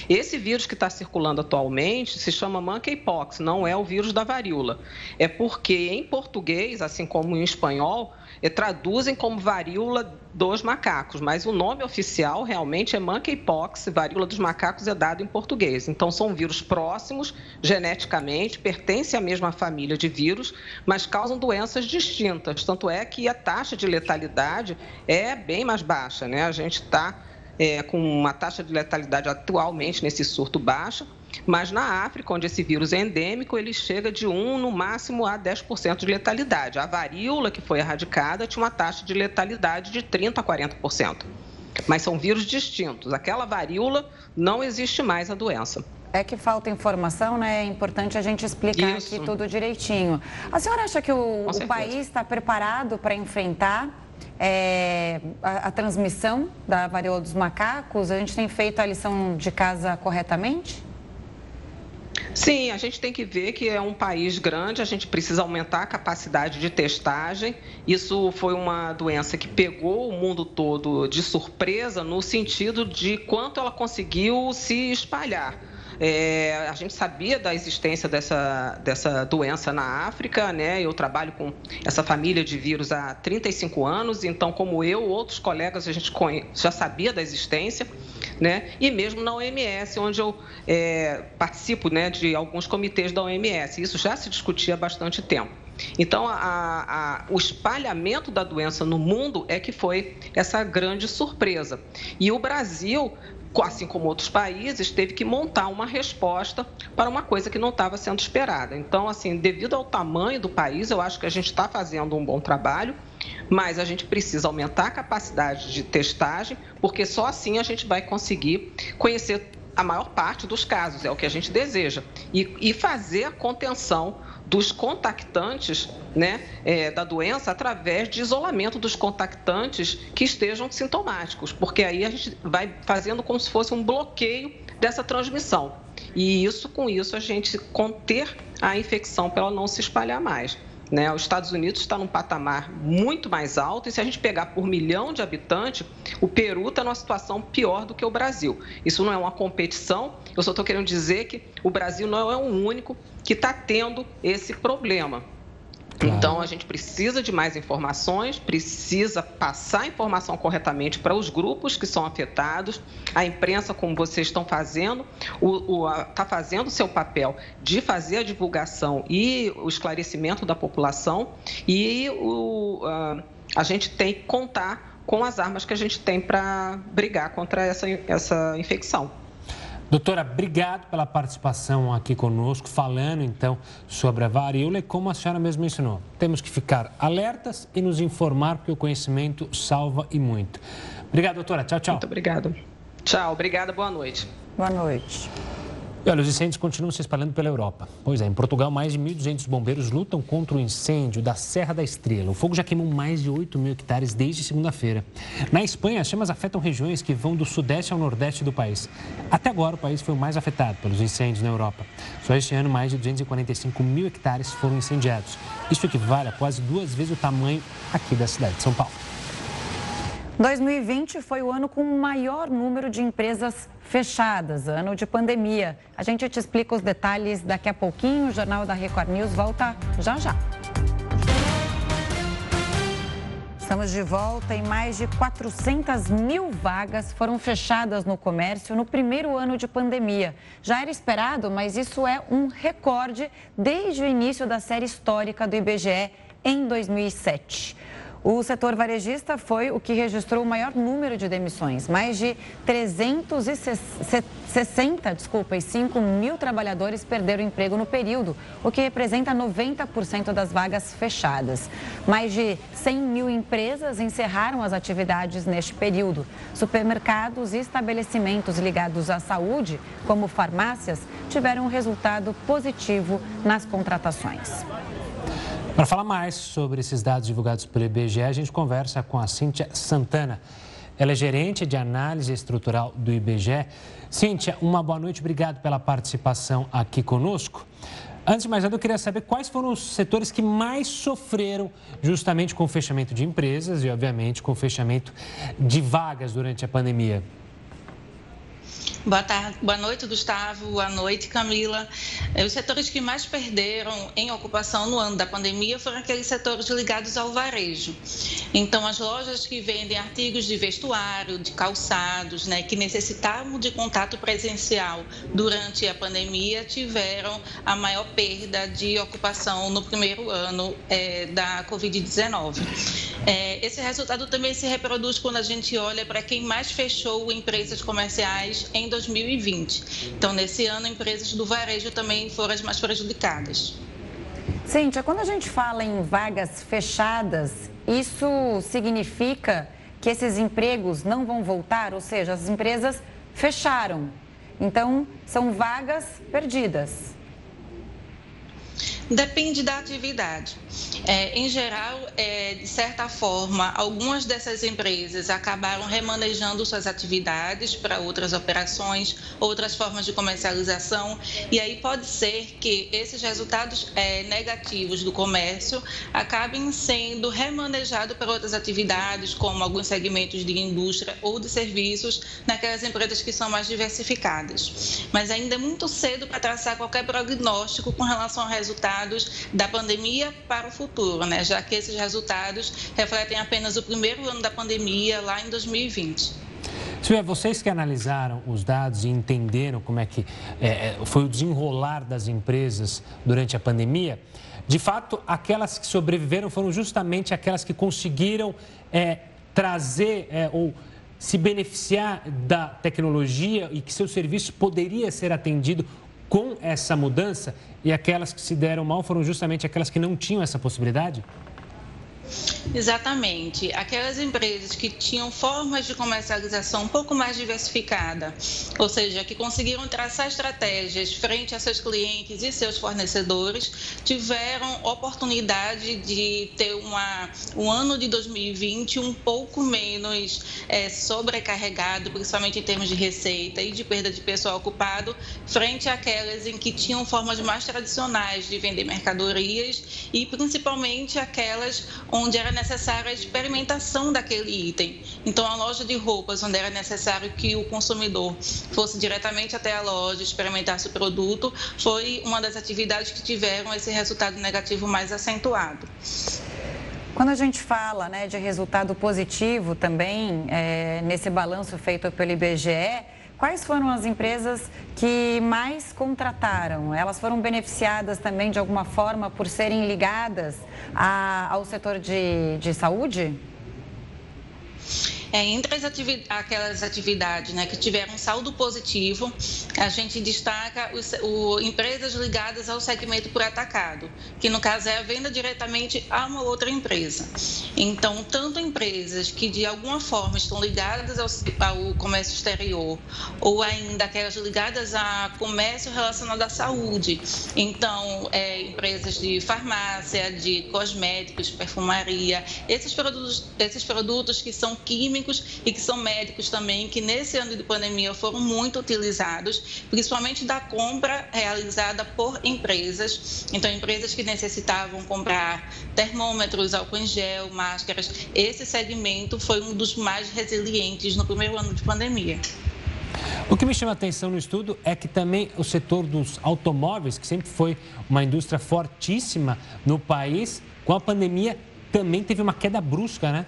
Esse vírus que está circulando atualmente se chama monkeypox, não é o vírus da varíola. É porque em português, assim como em espanhol, é, traduzem como varíola dos macacos, mas o nome oficial realmente é monkeypox, varíola dos macacos é dado em português. Então são vírus próximos geneticamente, pertencem à mesma família de vírus, mas causam doenças distintas. Tanto é que a taxa de letalidade é bem mais baixa, né? A gente está é, com uma taxa de letalidade atualmente nesse surto baixa, mas na África, onde esse vírus é endêmico, ele chega de 1 no máximo a 10% de letalidade. A varíola, que foi erradicada, tinha uma taxa de letalidade de 30% a 40%. Mas são vírus distintos. Aquela varíola não existe mais a doença. É que falta informação, né? É importante a gente explicar Isso. aqui tudo direitinho. A senhora acha que o, o país está preparado para enfrentar é, a, a, transmissão da varíola dos macacos? A gente tem feito a lição de casa corretamente? Sim, a gente tem que ver que é um país grande, a gente precisa aumentar a capacidade de testagem. Isso foi uma doença que pegou o mundo todo de surpresa, no sentido de quanto ela conseguiu se espalhar. É, a gente sabia da existência dessa, dessa doença na África, né? Eu trabalho com essa família de vírus há 35 anos, então, como eu, outros colegas, a gente já sabia da existência, né? E mesmo na OMS, onde eu é, participo né, de alguns comitês da OMS, isso já se discutia há bastante tempo. Então, a, a, o espalhamento da doença no mundo é que foi essa grande surpresa. E o Brasil assim como outros países, teve que montar uma resposta para uma coisa que não estava sendo esperada. Então, assim, devido ao tamanho do país, eu acho que a gente está fazendo um bom trabalho, mas a gente precisa aumentar a capacidade de testagem, porque só assim a gente vai conseguir conhecer a maior parte dos casos, é o que a gente deseja, e, e fazer a contenção dos contactantes né, é, da doença através de isolamento dos contactantes que estejam sintomáticos, porque aí a gente vai fazendo como se fosse um bloqueio dessa transmissão. E isso, com isso, a gente conter a infecção para ela não se espalhar mais. Né? Os Estados Unidos está num patamar muito mais alto e se a gente pegar por milhão de habitantes, o Peru está numa situação pior do que o Brasil. Isso não é uma competição, eu só estou querendo dizer que o Brasil não é o único que está tendo esse problema. Claro. Então, a gente precisa de mais informações, precisa passar a informação corretamente para os grupos que são afetados. A imprensa, como vocês estão fazendo, está fazendo o seu papel de fazer a divulgação e o esclarecimento da população. E o, a, a gente tem que contar com as armas que a gente tem para brigar contra essa, essa infecção. Doutora, obrigado pela participação aqui conosco, falando então sobre a varíola e como a senhora mesmo ensinou. Temos que ficar alertas e nos informar, porque o conhecimento salva e muito. Obrigado, doutora. Tchau, tchau. Muito obrigado. Tchau, obrigada, boa noite. Boa noite. E olha, os incêndios continuam se espalhando pela Europa. Pois é, em Portugal, mais de 1.200 bombeiros lutam contra o incêndio da Serra da Estrela. O fogo já queimou mais de 8 mil hectares desde segunda-feira. Na Espanha, as chamas afetam regiões que vão do sudeste ao nordeste do país. Até agora, o país foi o mais afetado pelos incêndios na Europa. Só este ano, mais de 245 mil hectares foram incendiados. Isso equivale a quase duas vezes o tamanho aqui da cidade de São Paulo. 2020 foi o ano com o maior número de empresas fechadas, ano de pandemia. A gente te explica os detalhes daqui a pouquinho. O Jornal da Record News volta já já. Estamos de volta e mais de 400 mil vagas foram fechadas no comércio no primeiro ano de pandemia. Já era esperado, mas isso é um recorde desde o início da série histórica do IBGE em 2007. O setor varejista foi o que registrou o maior número de demissões. Mais de 360 desculpa, e 5 mil trabalhadores perderam emprego no período, o que representa 90% das vagas fechadas. Mais de 100 mil empresas encerraram as atividades neste período. Supermercados e estabelecimentos ligados à saúde, como farmácias, tiveram um resultado positivo nas contratações. Para falar mais sobre esses dados divulgados pelo IBGE, a gente conversa com a Cíntia Santana. Ela é gerente de análise estrutural do IBGE. Cíntia, uma boa noite, obrigado pela participação aqui conosco. Antes de mais nada, eu queria saber quais foram os setores que mais sofreram justamente com o fechamento de empresas e, obviamente, com o fechamento de vagas durante a pandemia. Boa tarde, boa noite, Gustavo. Boa noite, Camila. É, os setores que mais perderam em ocupação no ano da pandemia foram aqueles setores ligados ao varejo. Então, as lojas que vendem artigos de vestuário, de calçados, né, que necessitavam de contato presencial durante a pandemia, tiveram a maior perda de ocupação no primeiro ano é, da Covid-19. É, esse resultado também se reproduz quando a gente olha para quem mais fechou empresas comerciais em 2020. Então, nesse ano, empresas do varejo também foram as mais prejudicadas. Cíntia, quando a gente fala em vagas fechadas, isso significa que esses empregos não vão voltar? Ou seja, as empresas fecharam. Então, são vagas perdidas. Depende da atividade. É, em geral, é, de certa forma, algumas dessas empresas acabaram remanejando suas atividades para outras operações, outras formas de comercialização, e aí pode ser que esses resultados é, negativos do comércio acabem sendo remanejados para outras atividades, como alguns segmentos de indústria ou de serviços, naquelas empresas que são mais diversificadas. Mas ainda é muito cedo para traçar qualquer prognóstico com relação ao resultado resultados da pandemia para o futuro, né? já que esses resultados refletem apenas o primeiro ano da pandemia, lá em 2020. Silvia, vocês que analisaram os dados e entenderam como é que é, é, foi o desenrolar das empresas durante a pandemia, de fato, aquelas que sobreviveram foram justamente aquelas que conseguiram é, trazer é, ou se beneficiar da tecnologia e que seu serviço poderia ser atendido com essa mudança e aquelas que se deram mal foram justamente aquelas que não tinham essa possibilidade? Exatamente. Aquelas empresas que tinham formas de comercialização um pouco mais diversificada, ou seja, que conseguiram traçar estratégias frente a seus clientes e seus fornecedores, tiveram oportunidade de ter uma, um ano de 2020 um pouco menos é, sobrecarregado, principalmente em termos de receita e de perda de pessoal ocupado, frente àquelas em que tinham formas mais tradicionais de vender mercadorias e principalmente aquelas onde era necessária a experimentação daquele item. Então, a loja de roupas, onde era necessário que o consumidor fosse diretamente até a loja, experimentasse o produto, foi uma das atividades que tiveram esse resultado negativo mais acentuado. Quando a gente fala né, de resultado positivo também, é, nesse balanço feito pelo IBGE, quais foram as empresas que mais contrataram? Elas foram beneficiadas também de alguma forma por serem ligadas a, ao setor de, de saúde? É, entre atividades, aquelas atividades né, que tiveram saldo positivo, a gente destaca os, o, empresas ligadas ao segmento por atacado, que no caso é a venda diretamente a uma outra empresa. Então, tanto empresas que de alguma forma estão ligadas ao, ao comércio exterior ou ainda aquelas ligadas a comércio relacionado à saúde. Então, é, empresas de farmácia, de cosméticos, perfumaria, esses produtos, esses produtos que são químicos e que são médicos também, que nesse ano de pandemia foram muito utilizados, principalmente da compra realizada por empresas. Então, empresas que necessitavam comprar termômetros, álcool em gel, máscaras. Esse segmento foi um dos mais resilientes no primeiro ano de pandemia. O que me chama a atenção no estudo é que também o setor dos automóveis, que sempre foi uma indústria fortíssima no país, com a pandemia também teve uma queda brusca, né?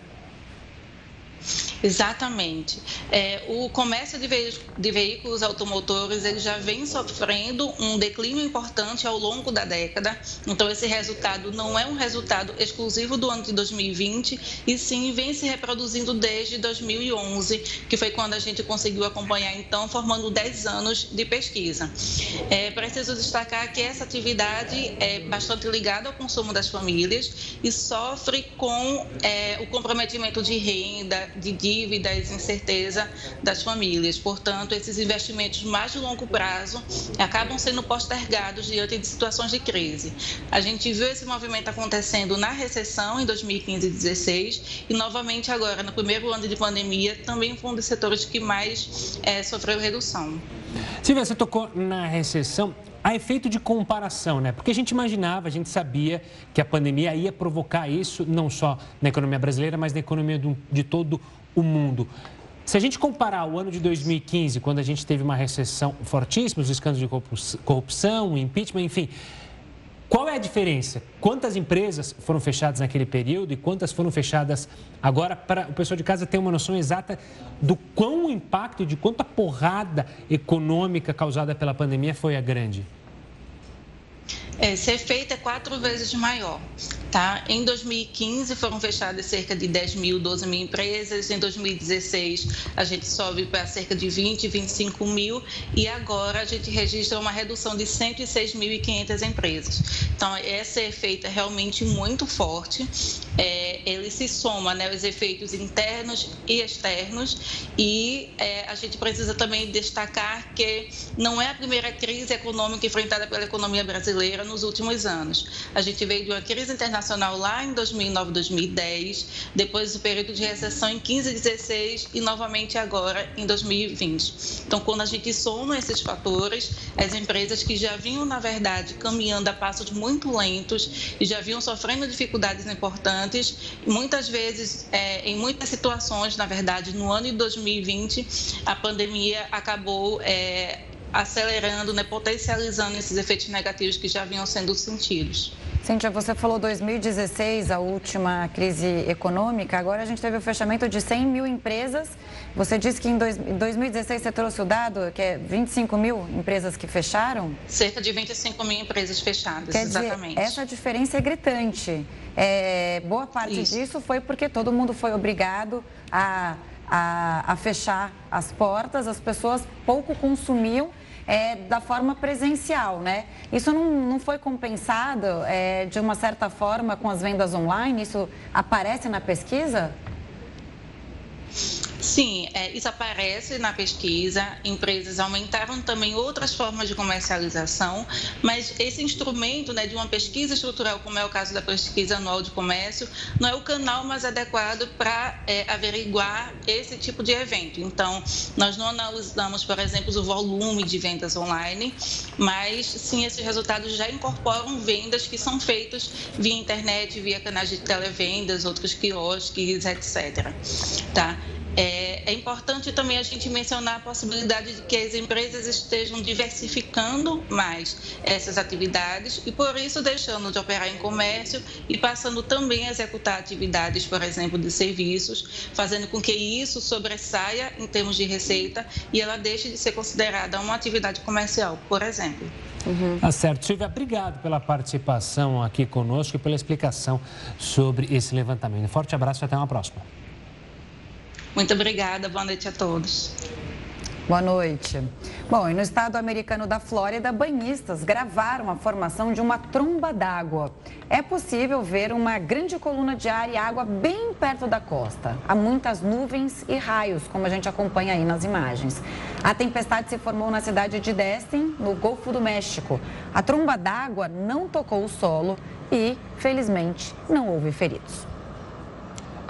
Exatamente. É, o comércio de, ve de, veículos automotores ele já vem sofrendo um declínio importante ao longo da década. Então, esse resultado não é um resultado exclusivo do ano de 2020, e sim vem se reproduzindo desde 2011, que foi quando a gente conseguiu acompanhar, então, formando 10 anos de pesquisa. É preciso destacar que essa atividade é bastante ligada ao consumo das famílias e sofre com é, o comprometimento de renda, de dívidas, incerteza das famílias. Portanto, esses investimentos mais de longo prazo acabam sendo postergados diante de situações de crise. A gente viu esse movimento acontecendo na recessão em 2015 e 2016 e novamente agora, no primeiro ano de pandemia, também foi um dos setores que mais é, sofreu redução. Silvia, você tocou na recessão a efeito de comparação, né? Porque a gente imaginava, a gente sabia que a pandemia ia provocar isso, não só na economia brasileira, mas na economia de todo o mundo. Se a gente comparar o ano de 2015, quando a gente teve uma recessão fortíssima, os escândalos de corrupção, impeachment, enfim, qual é a diferença? Quantas empresas foram fechadas naquele período e quantas foram fechadas agora? Para o pessoal de casa ter uma noção exata do quão o impacto e de quanta porrada econômica causada pela pandemia foi a grande. É, ser feito é quatro vezes maior. Tá? Em 2015 foram fechadas cerca de 10 mil, 12 mil empresas. Em 2016 a gente sobe para cerca de 20, 25 mil e agora a gente registra uma redução de 106.500 empresas. Então efeito é realmente muito forte. É, ele se soma né, os efeitos internos e externos e é, a gente precisa também destacar que não é a primeira crise econômica enfrentada pela economia brasileira nos últimos anos. A gente veio de uma crise internacional lá em 2009, 2010, depois do período de recessão em 15, 16 e novamente agora em 2020. Então, quando a gente soma esses fatores, as empresas que já vinham, na verdade, caminhando a passos muito lentos e já vinham sofrendo dificuldades importantes, muitas vezes, é, em muitas situações, na verdade, no ano de 2020, a pandemia acabou é, acelerando, né, potencializando esses efeitos negativos que já vinham sendo sentidos. Cíntia, você falou 2016, a última crise econômica. Agora a gente teve o fechamento de 100 mil empresas. Você disse que em 2016 você trouxe o dado, que é 25 mil empresas que fecharam? Cerca de 25 mil empresas fechadas, Quer exatamente. Dizer, essa diferença é gritante. É, boa parte Isso. disso foi porque todo mundo foi obrigado a, a, a fechar as portas, as pessoas pouco consumiam é, da forma presencial, né? Isso não, não foi compensado é, de uma certa forma com as vendas online? Isso aparece na pesquisa? Sim, é, isso aparece na pesquisa. Empresas aumentaram também outras formas de comercialização, mas esse instrumento né, de uma pesquisa estrutural, como é o caso da pesquisa anual de comércio, não é o canal mais adequado para é, averiguar esse tipo de evento. Então, nós não analisamos, por exemplo, o volume de vendas online, mas sim esses resultados já incorporam vendas que são feitas via internet, via canais de televendas, outros quiosques, etc. Tá? É, é, importante também a gente mencionar a possibilidade de que as empresas estejam diversificando mais essas atividades e, por isso, deixando de operar em comércio e passando também a executar atividades, por exemplo, de serviços, fazendo com que isso sobressaia em termos de receita e ela deixe de ser considerada uma atividade comercial, por exemplo. Uhum. Tá certo. Silvia, obrigado pela participação aqui conosco e pela explicação sobre esse levantamento. Forte abraço e até uma próxima. Muito obrigada, boa noite a todos. Boa noite. Bom, e no estado americano da Flórida, banhistas gravaram a formação de uma tromba d'água. É possível ver uma grande coluna de ar e água bem perto da costa. Há muitas nuvens e raios, como a gente acompanha aí nas imagens. A tempestade se formou na cidade de Destin, no Golfo do México. A tromba d'água não tocou o solo e, felizmente, não houve feridos.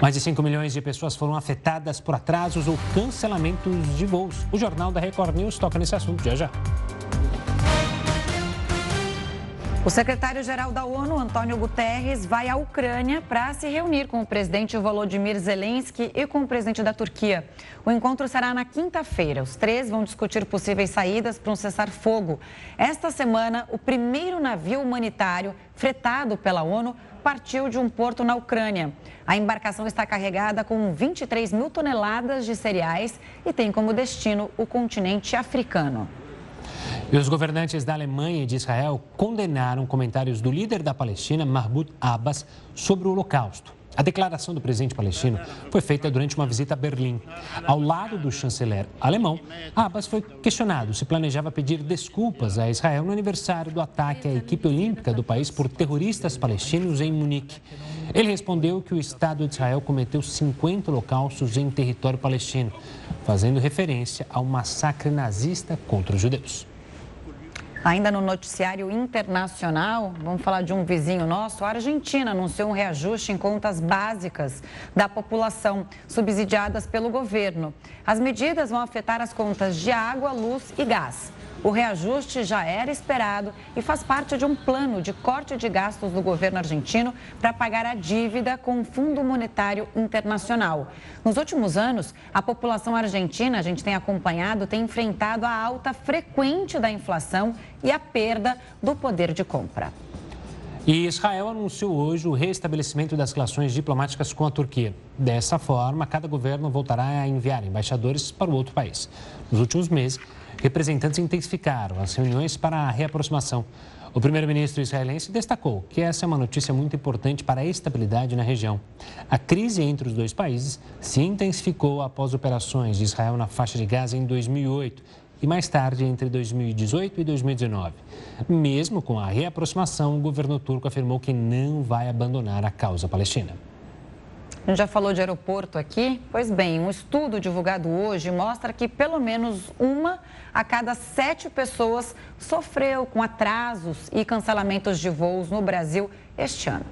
Mais de 5 milhões de pessoas foram afetadas por atrasos ou cancelamentos de voos. O Jornal da Record News toca nesse assunto já já. O secretário-geral da ONU, Antônio Guterres, vai à Ucrânia para se reunir com o presidente Volodymyr Zelensky e com o presidente da Turquia. O encontro será na quinta-feira. Os três vão discutir possíveis saídas para um cessar-fogo. Esta semana, o primeiro navio humanitário fretado pela ONU partiu de um porto na Ucrânia. A embarcação está carregada com 23 mil toneladas de cereais e tem como destino o continente africano. E os governantes da Alemanha e de Israel condenaram comentários do líder da Palestina, Mahmoud Abbas, sobre o Holocausto. A declaração do presidente palestino foi feita durante uma visita a Berlim. Ao lado do chanceler alemão, Abbas foi questionado se planejava pedir desculpas a Israel no aniversário do ataque à equipe olímpica do país por terroristas palestinos em Munique. Ele respondeu que o Estado de Israel cometeu 50 holocaustos em território palestino, fazendo referência ao massacre nazista contra os judeus. Ainda no noticiário internacional, vamos falar de um vizinho nosso. A Argentina anunciou um reajuste em contas básicas da população, subsidiadas pelo governo. As medidas vão afetar as contas de água, luz e gás. O reajuste já era esperado e faz parte de um plano de corte de gastos do governo argentino para pagar a dívida com o Fundo Monetário Internacional. Nos últimos anos, a população argentina, a gente tem acompanhado, tem enfrentado a alta frequente da inflação e a perda do poder de compra. E Israel anunciou hoje o restabelecimento das relações diplomáticas com a Turquia. Dessa forma, cada governo voltará a enviar embaixadores para o outro país. Nos últimos meses, representantes intensificaram as reuniões para a reaproximação. O primeiro-ministro israelense destacou que essa é uma notícia muito importante para a estabilidade na região. A crise entre os dois países se intensificou após operações de Israel na faixa de Gaza em 2008 e mais tarde entre 2018 e 2019. Mesmo com a reaproximação, o governo turco afirmou que não vai abandonar a causa palestina. A gente já falou de aeroporto aqui. Pois bem, um estudo divulgado hoje mostra que pelo menos uma a cada sete pessoas sofreu com atrasos e cancelamentos de voos no Brasil este ano.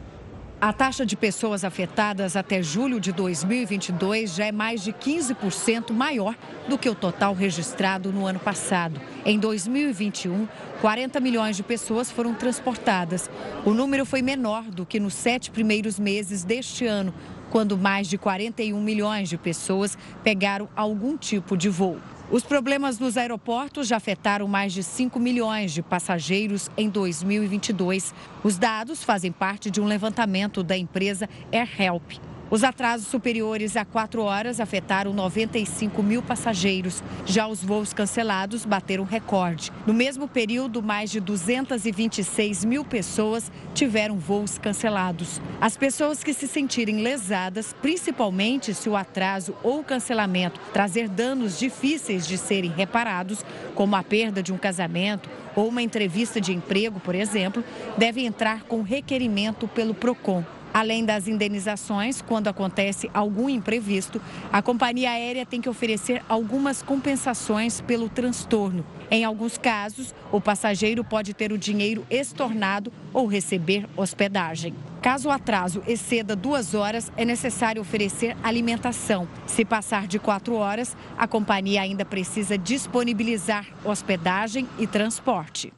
A taxa de pessoas afetadas até julho de 2022 já é mais de 15% maior do que o total registrado no ano passado. Em 2021, 40 milhões de pessoas foram transportadas. O número foi menor do que nos sete primeiros meses deste ano, quando mais de 41 milhões de pessoas pegaram algum tipo de voo. Os problemas nos aeroportos já afetaram mais de 5 milhões de passageiros em 2022. Os dados fazem parte de um levantamento da empresa AirHelp. Os atrasos superiores a quatro horas afetaram 95 mil passageiros. Já os voos cancelados bateram recorde. No mesmo período, mais de 226 mil pessoas tiveram voos cancelados. As pessoas que se sentirem lesadas, principalmente se o atraso ou cancelamento trazer danos difíceis de serem reparados, como a perda de um casamento ou uma entrevista de emprego, por exemplo, devem entrar com requerimento pelo PROCON. Além das indenizações, quando acontece algum imprevisto, a companhia aérea tem que oferecer algumas compensações pelo transtorno. Em alguns casos, o passageiro pode ter o dinheiro estornado ou receber hospedagem. Caso o atraso exceda duas horas, é necessário oferecer alimentação. Se passar de quatro horas, a companhia ainda precisa disponibilizar hospedagem e transporte.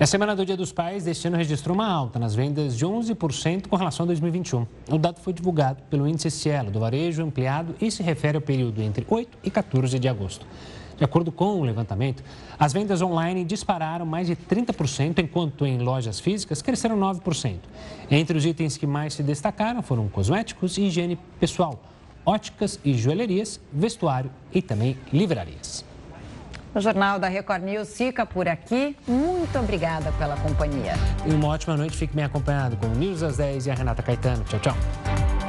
A Semana do Dia dos Pais deste ano registrou uma alta nas vendas de 11% com relação a 2021. O dado foi divulgado pelo Índice Cielo do Varejo Ampliado e se refere ao período entre 8 e 14 de agosto. De acordo com o levantamento, as vendas online dispararam mais de 30%, enquanto em lojas físicas cresceram 9%. Entre os itens que mais se destacaram foram cosméticos e higiene pessoal, óticas e joalherias, vestuário e também livrarias. O Jornal da Record News fica por aqui. Muito obrigada pela companhia. E uma ótima noite. Fique bem acompanhado com o News às 10 e a Renata Caetano. Tchau, tchau.